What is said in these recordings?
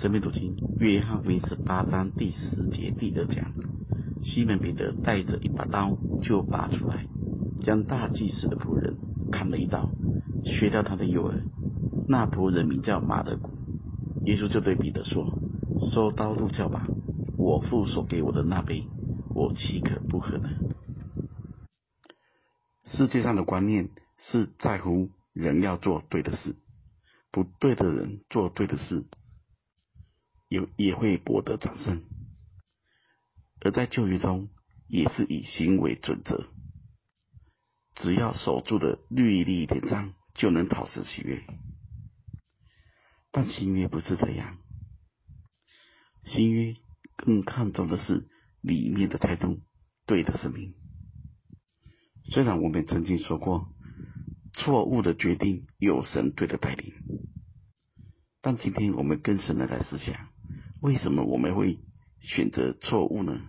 生命读经约翰福音十八章第十节第二讲，西门彼得带着一把刀就拔出来，将大祭司的仆人砍了一刀，削掉他的右耳。那仆人名叫马德古。耶稣就对彼得说：“收刀入鞘吧，我父所给我的那杯，我岂可不喝呢？”世界上的观念是在乎人要做对的事，不对的人做对的事。也也会博得掌声，而在旧约中也是以行为准则，只要守住的律例典章，就能讨神喜悦。但新约不是这样，新约更看重的是里面的态度，对的生命。虽然我们曾经说过，错误的决定有神对的带领，但今天我们更深的来思想。为什么我们会选择错误呢？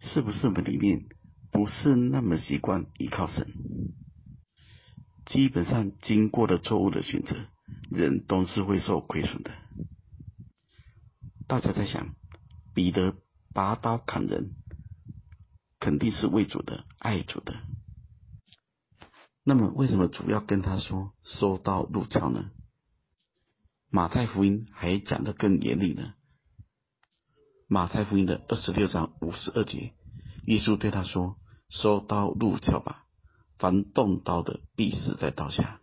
是不是我们里面不是那么习惯依靠神？基本上，经过了错误的选择，人都是会受亏损的。大家在想，彼得拔刀砍人，肯定是为主的、爱主的。那么，为什么主要跟他说收刀入鞘呢？马太福音还讲得更严厉呢。马太福音的二十六章五十二节，耶稣对他说：“收刀入鞘吧，凡动刀的必死在刀下。”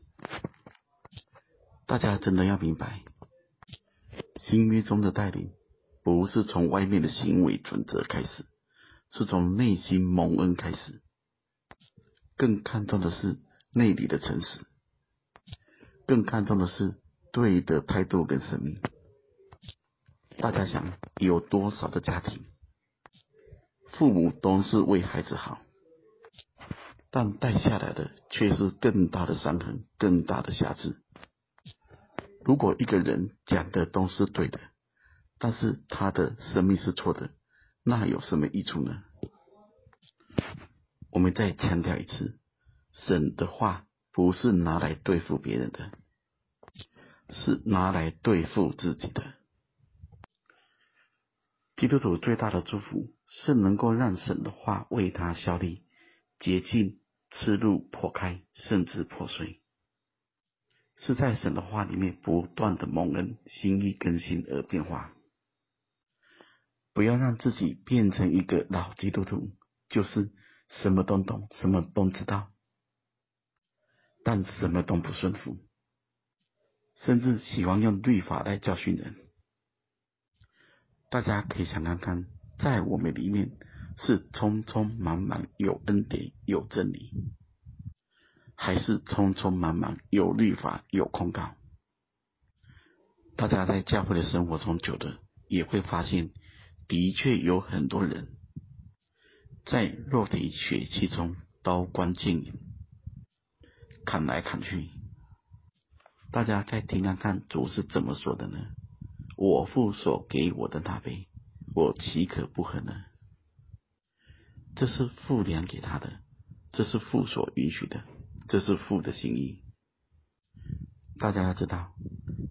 大家真的要明白，新约中的带领不是从外面的行为准则开始，是从内心蒙恩开始。更看重的是内里的诚实，更看重的是。对的态度跟生命，大家想有多少的家庭，父母都是为孩子好，但带下来的却是更大的伤痕、更大的瑕疵。如果一个人讲的都是对的，但是他的生命是错的，那有什么益处呢？我们再强调一次，神的话不是拿来对付别人的。是拿来对付自己的。基督徒最大的祝福是能够让神的话为他效力，洁净、刺入、破开，甚至破碎。是在神的话里面不断的蒙恩、心意更新而变化。不要让自己变成一个老基督徒，就是什么都懂、什么都知道，但什么都不顺服。甚至喜欢用律法来教训人，大家可以想看看，在我们里面是匆匆忙忙有恩典有真理，还是匆匆忙忙有律法有控告？大家在教会的生活中久了，也会发现，的确有很多人在肉体血气中刀光剑影，砍来砍去。大家再听看看主是怎么说的呢？我父所给我的那杯，我岂可不喝呢？这是父量给他的，这是父所允许的，这是父的心意。大家要知道，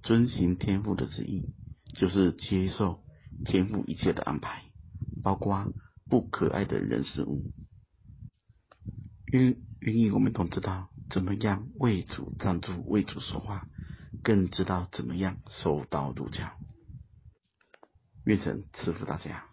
遵行天父的旨意，就是接受天父一切的安排，包括不可爱的人事物。因因为我们都知道。怎么样为主站住，为主说话，更知道怎么样收刀入教。愿神赐福大家。